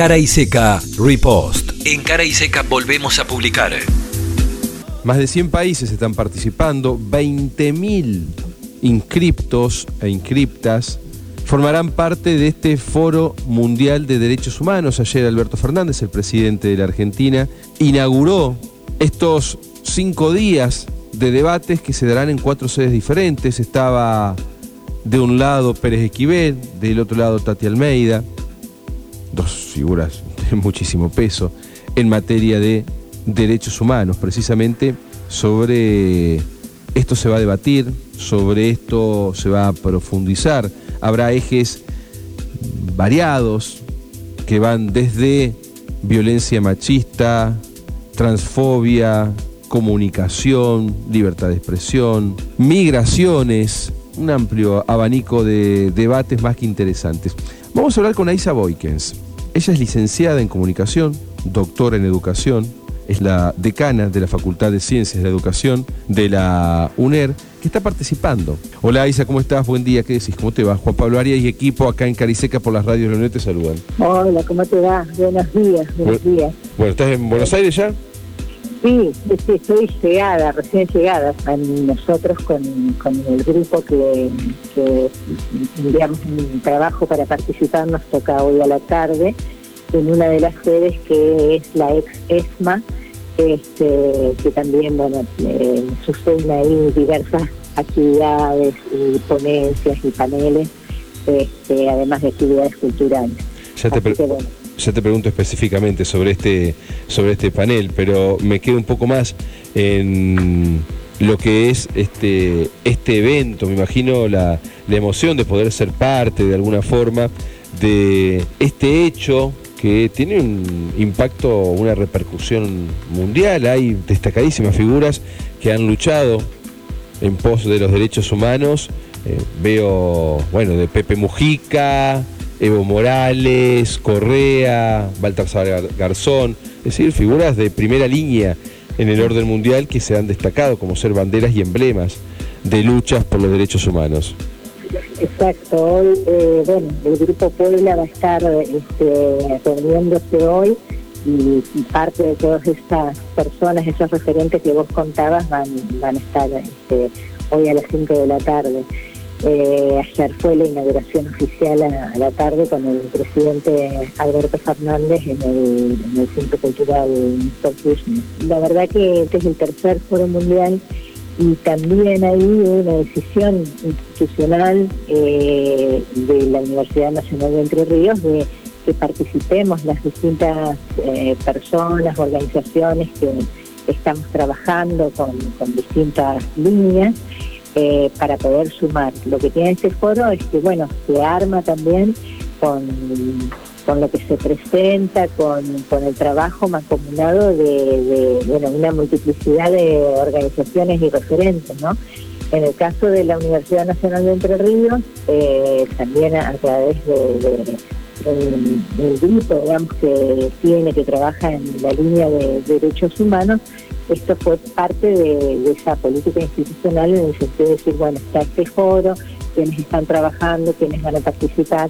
Cara y Seca Repost. En Cara y Seca volvemos a publicar. Más de 100 países están participando, 20.000 inscriptos e inscriptas formarán parte de este Foro Mundial de Derechos Humanos. Ayer Alberto Fernández, el presidente de la Argentina, inauguró estos cinco días de debates que se darán en cuatro sedes diferentes. Estaba de un lado Pérez Esquivel, del otro lado Tati Almeida, dos figuras de muchísimo peso en materia de derechos humanos, precisamente sobre esto se va a debatir, sobre esto se va a profundizar, habrá ejes variados que van desde violencia machista, transfobia, comunicación, libertad de expresión, migraciones, un amplio abanico de debates más que interesantes. Vamos a hablar con Aisa Boykens. Ella es licenciada en comunicación, doctora en educación, es la decana de la Facultad de Ciencias de la Educación de la UNER, que está participando. Hola Isa, ¿cómo estás? Buen día, ¿qué decís? ¿Cómo te va? Juan Pablo Arias y equipo acá en Cariseca por las radios de la UNER te saludan. Hola, ¿cómo te va? Buenos días, buenos días. Bueno, ¿estás en Buenos Aires ya? Sí, estoy llegada, recién llegada. Nosotros con, el grupo que, que enviamos un trabajo para participar nos toca hoy a la tarde en una de las sedes que es la ex ESMA, este, que también bueno, eh, suceden ahí diversas actividades y ponencias y paneles, este, además de actividades culturales. Ya te, ya te pregunto específicamente sobre este, sobre este panel, pero me quedo un poco más en lo que es este, este evento, me imagino la, la emoción de poder ser parte de alguna forma de este hecho que tiene un impacto, una repercusión mundial. Hay destacadísimas figuras que han luchado en pos de los derechos humanos. Eh, veo, bueno, de Pepe Mujica, Evo Morales, Correa, Baltasar Garzón, es decir, figuras de primera línea en el orden mundial que se han destacado como ser banderas y emblemas de luchas por los derechos humanos. Exacto, hoy, eh, bueno, el Grupo Puebla va a estar este, reuniéndose hoy y, parte de todas estas personas, esos referentes que vos contabas, van, van a estar este, hoy a las 5 de la tarde. Eh, ayer fue la inauguración oficial a, la tarde con el presidente Alberto Fernández en el, en el Centro Cultural La verdad que este es el tercer foro mundial y también hay una decisión institucional eh, de la Universidad Nacional de Entre Ríos de que participemos las distintas eh, personas, organizaciones que estamos trabajando con, distintas líneas eh, para poder sumar. Lo que tiene este foro es que, bueno, se arma también con con lo que se presenta, con, el trabajo mancomunado de, bueno, una multiplicidad de organizaciones y referentes, ¿no? En el caso de la Universidad Nacional de Entre Ríos, eh, también a través de, del grupo, digamos, que tiene, que trabaja en la línea de derechos humanos, esto fue parte de, esa política institucional en el sentido de decir, bueno, está este foro, quienes están trabajando, quienes van a participar,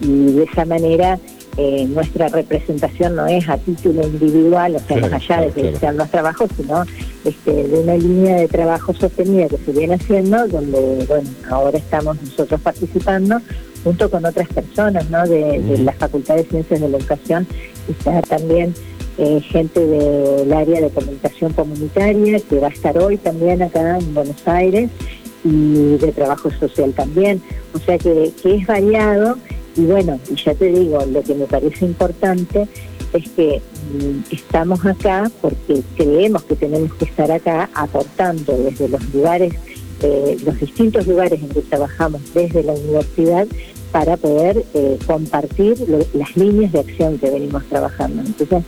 y de esa manera eh, nuestra representación no es a título individual, o sea, más allá de que sean los trabajos, sino este, de una línea de trabajo sostenida que se viene haciendo, donde, bueno, ahora estamos nosotros participando junto con otras personas, ¿no? De, la Facultad de Ciencias de la Educación, está también eh, gente del área de comunicación comunitaria, que va a estar hoy también acá en Buenos Aires, y de trabajo social también, o sea que, es variado y bueno, y ya te digo, lo que me parece importante es que mm, estamos acá porque creemos que tenemos que estar acá aportando desde los lugares, eh, los distintos lugares en que trabajamos desde la universidad para poder eh, compartir las líneas de acción que venimos trabajando. Entonces,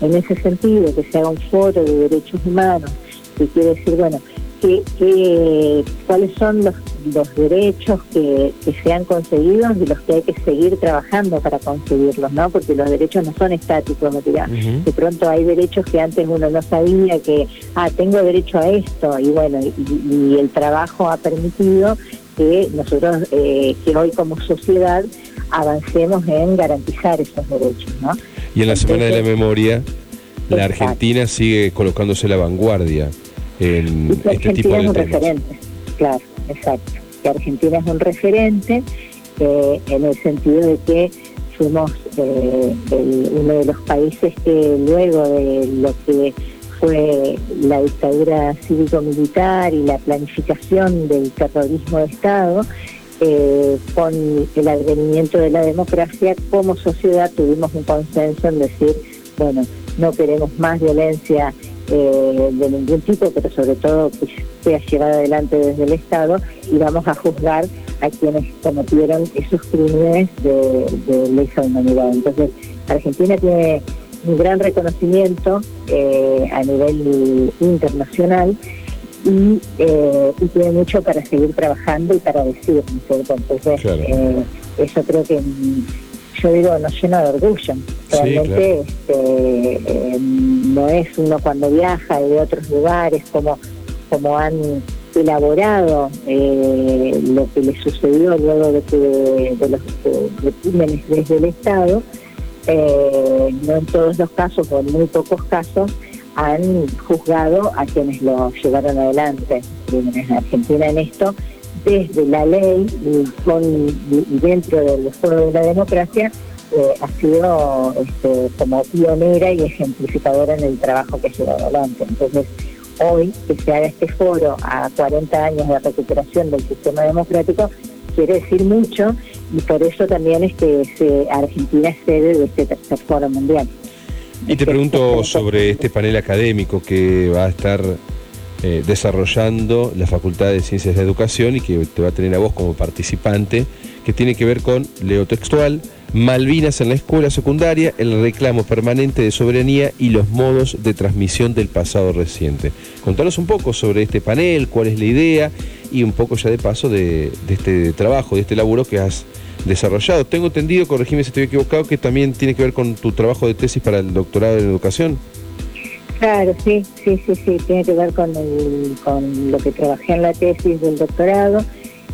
en ese sentido, que se haga un foro de derechos humanos, que quiere decir, bueno, que, cuáles son los, los derechos que, se han conseguido y los que hay que seguir trabajando para conseguirlos, ¿no? Porque los derechos no son estáticos, ¿no? De pronto hay derechos que antes uno no sabía que, ah, tengo derecho a esto, y bueno, y, el trabajo ha permitido que nosotros, eh, que hoy como sociedad avancemos en garantizar esos derechos. ¿no? Y en la Semana de la Memoria, la Argentina sigue colocándose la vanguardia en este tipo de es un temas. referente, claro, exacto. Que Argentina es un referente eh, en el sentido de que fuimos eh, uno de los países que luego de lo que fue la dictadura cívico-militar y la planificación del terrorismo de Estado, eh, con el advenimiento de la democracia, como sociedad tuvimos un consenso en decir, bueno, no queremos más violencia eh, de ningún tipo, pero sobre todo que sea llevada adelante desde el Estado y vamos a juzgar a quienes cometieron esos crímenes de, de lesa humanidad. Entonces, Argentina tiene un gran reconocimiento eh, a nivel internacional y, eh, y, tiene mucho para seguir trabajando y para decir, Entonces, eh, eso creo que yo digo, nos llena de orgullo. Realmente este, eh, no es uno cuando viaja de otros lugares como, como han elaborado eh, lo que le sucedió luego de, que, de los crímenes desde el Estado, eh, no en todos los casos o en muy pocos casos han juzgado a quienes lo llevaron adelante. En Argentina en esto desde la ley y, con, dentro del juego de la democracia eh, ha sido este, como pionera y ejemplificadora en el trabajo que lleva adelante. Entonces, hoy que se haga este foro a 40 años de recuperación del sistema democrático quiere decir mucho y por eso también es que Argentina es sede de este tercer foro mundial. Y te pregunto sobre este panel académico que va a estar eh, desarrollando la Facultad de Ciencias de Educación y que te va a tener a vos como participante, que tiene que ver con, leo textual, Malvinas en la escuela secundaria, el reclamo permanente de soberanía y los modos de transmisión del pasado reciente. Contanos un poco sobre este panel, cuál es la idea y un poco ya de paso de, de este trabajo, de este laburo que has desarrollado. Tengo entendido, corregime si estoy equivocado, que también tiene que ver con tu trabajo de tesis para el doctorado en educación. Claro, sí, sí, sí, sí, tiene que ver con, el, con lo que trabajé en la tesis del doctorado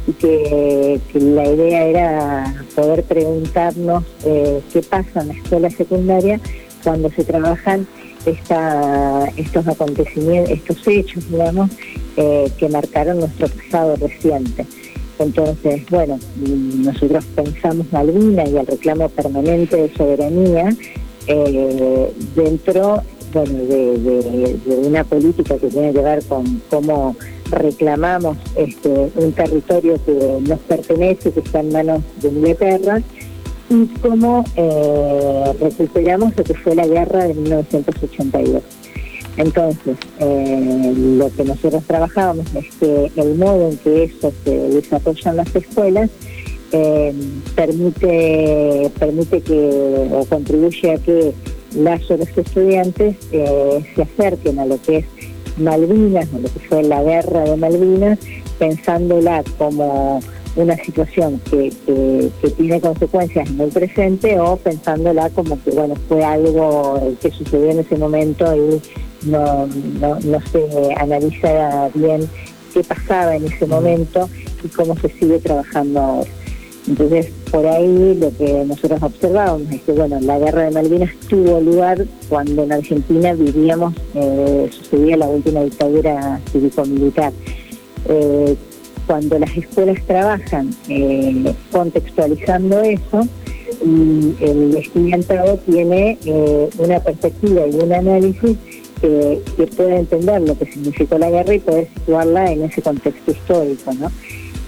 y que, la idea era poder preguntarnos eh, qué pasa en la escuela secundaria cuando se trabajan esta, estos acontecimientos, estos hechos, digamos, eh, que marcaron nuestro pasado reciente. Entonces, bueno, nosotros pensamos Malvinas y el reclamo permanente de soberanía eh, dentro bueno, de, una política que tiene que ver con cómo reclamamos este, un territorio que nos pertenece, que está en manos de Inglaterra, y cómo eh, recuperamos lo que fue la guerra de 1982. Entonces, eh, lo que nosotros trabajábamos es que el modo en que eso se desarrolla en las escuelas eh, permite, permite que o contribuye a que las o los estudiantes eh, se acerquen a lo que es Malvinas o lo que fue la guerra de Malvinas, pensándola como una situación que, tiene consecuencias en el presente o pensándola como que bueno fue algo que sucedió en ese momento y no, no, no se analiza bien qué pasaba en ese momento y cómo se sigue trabajando ahora. Entonces, por ahí lo que nosotros observábamos es que, bueno, la guerra de Malvinas tuvo lugar cuando en Argentina vivíamos, eh, sucedía la última dictadura cívico-militar. Eh, cuando las escuelas trabajan eh, contextualizando eso, y el estudiantado tiene una perspectiva y un análisis que, que puede entender lo que significó la guerra y poder situarla en ese contexto histórico, ¿no?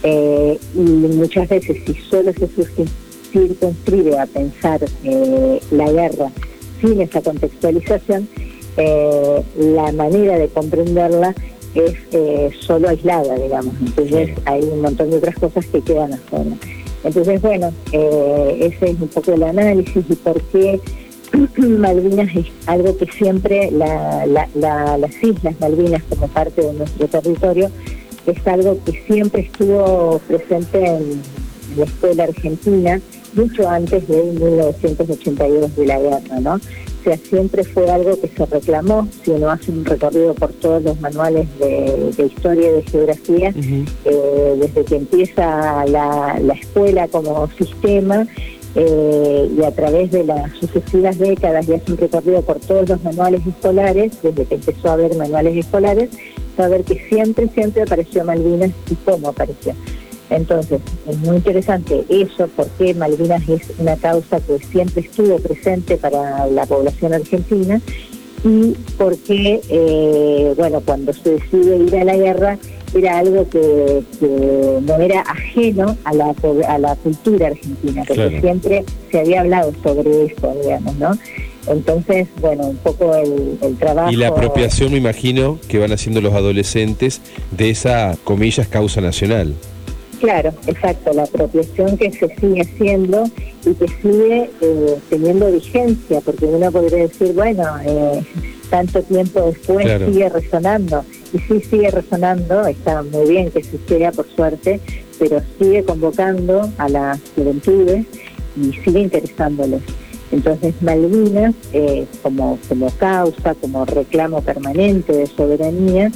Eh, y muchas veces si solo se circunscribe a pensar eh, la guerra sin esa contextualización, eh, la manera de comprenderla es solo aislada, digamos. Entonces hay un montón de otras cosas que quedan afuera. Entonces, bueno, ese es un poco el análisis y por qué Malvinas es algo que siempre las Islas Malvinas como parte de nuestro territorio es algo que siempre estuvo presente en la escuela argentina, mucho antes de 1982 de la guerra, ¿no? O sea, siempre fue algo que se reclamó, si uno hace un recorrido por todos los manuales de, historia y de geografía, eh, desde que empieza la, escuela como sistema, eh, y a través de las sucesivas décadas y hace un recorrido por todos los manuales escolares, desde que empezó a haber manuales escolares, saber que siempre, siempre apareció Malvinas y cómo apareció. Entonces, es muy interesante eso, porque Malvinas es una causa que siempre estuvo presente para la población argentina y porque, eh, bueno, cuando se decide ir a la guerra, era algo que, no era ajeno a la, a la cultura argentina, porque siempre se había hablado sobre eso, digamos, ¿no? Entonces, bueno, un poco el, el, trabajo... Y la apropiación, me imagino, que van haciendo los adolescentes de esa, comillas, causa nacional. Claro, exacto, la apropiación que se sigue haciendo y que sigue eh, teniendo vigencia, porque uno podría decir, bueno, eh, tanto tiempo después sigue resonando, y sí sigue resonando, está muy bien que se siga por suerte, pero sigue convocando a las juventudes y sigue interesándoles. Entonces Malvinas, eh, como, como causa, como reclamo permanente de soberanía,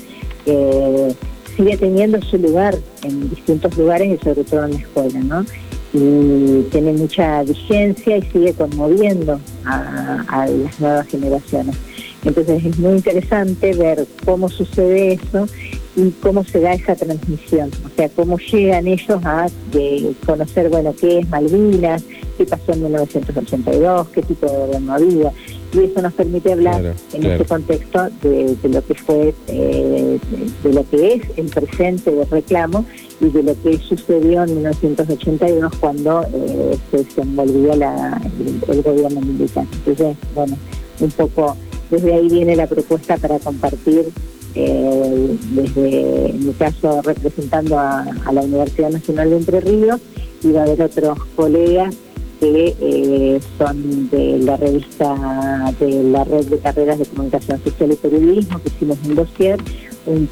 eh, sigue teniendo su lugar en distintos lugares y sobre todo en la escuela, ¿no? Y tiene mucha vigencia y sigue conmoviendo a, las nuevas generaciones. Entonces es muy interesante ver cómo sucede eso y cómo se da esa transmisión, o sea, cómo llegan ellos a conocer, bueno, qué es Malvinas, qué pasó en 1982, qué tipo de gobierno había. Y eso nos permite hablar en este contexto de, lo que fue, eh, de, lo que es el presente de reclamo y de lo que sucedió en 1982 cuando eh, se desenvolvió la, el, gobierno militar. Entonces, bueno, un poco desde ahí viene la propuesta para compartir, eh, desde mi caso representando a, la Universidad Nacional de Entre Ríos, y va a haber otros colegas que eh, son de la revista de la red de carreras de comunicación social y periodismo, que hicimos un dossier, un,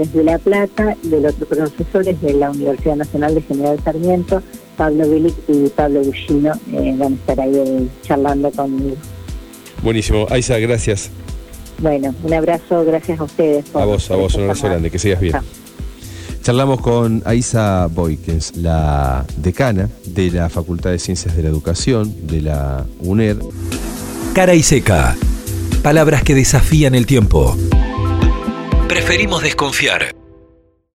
es de La Plata y el otro profesor es de la Universidad Nacional de General Sarmiento, Pablo Bilic y Pablo Bullino, eh, van a estar ahí eh, charlando conmigo. Buenísimo. Aisa, gracias. Bueno, un abrazo, gracias a ustedes. a vos, a vos, un abrazo grande, que sigas bien. Charlamos con Aisa Boykens, la decana de la Facultad de Ciencias de la Educación de la UNER. Cara y seca. Palabras que desafían el tiempo. Preferimos desconfiar.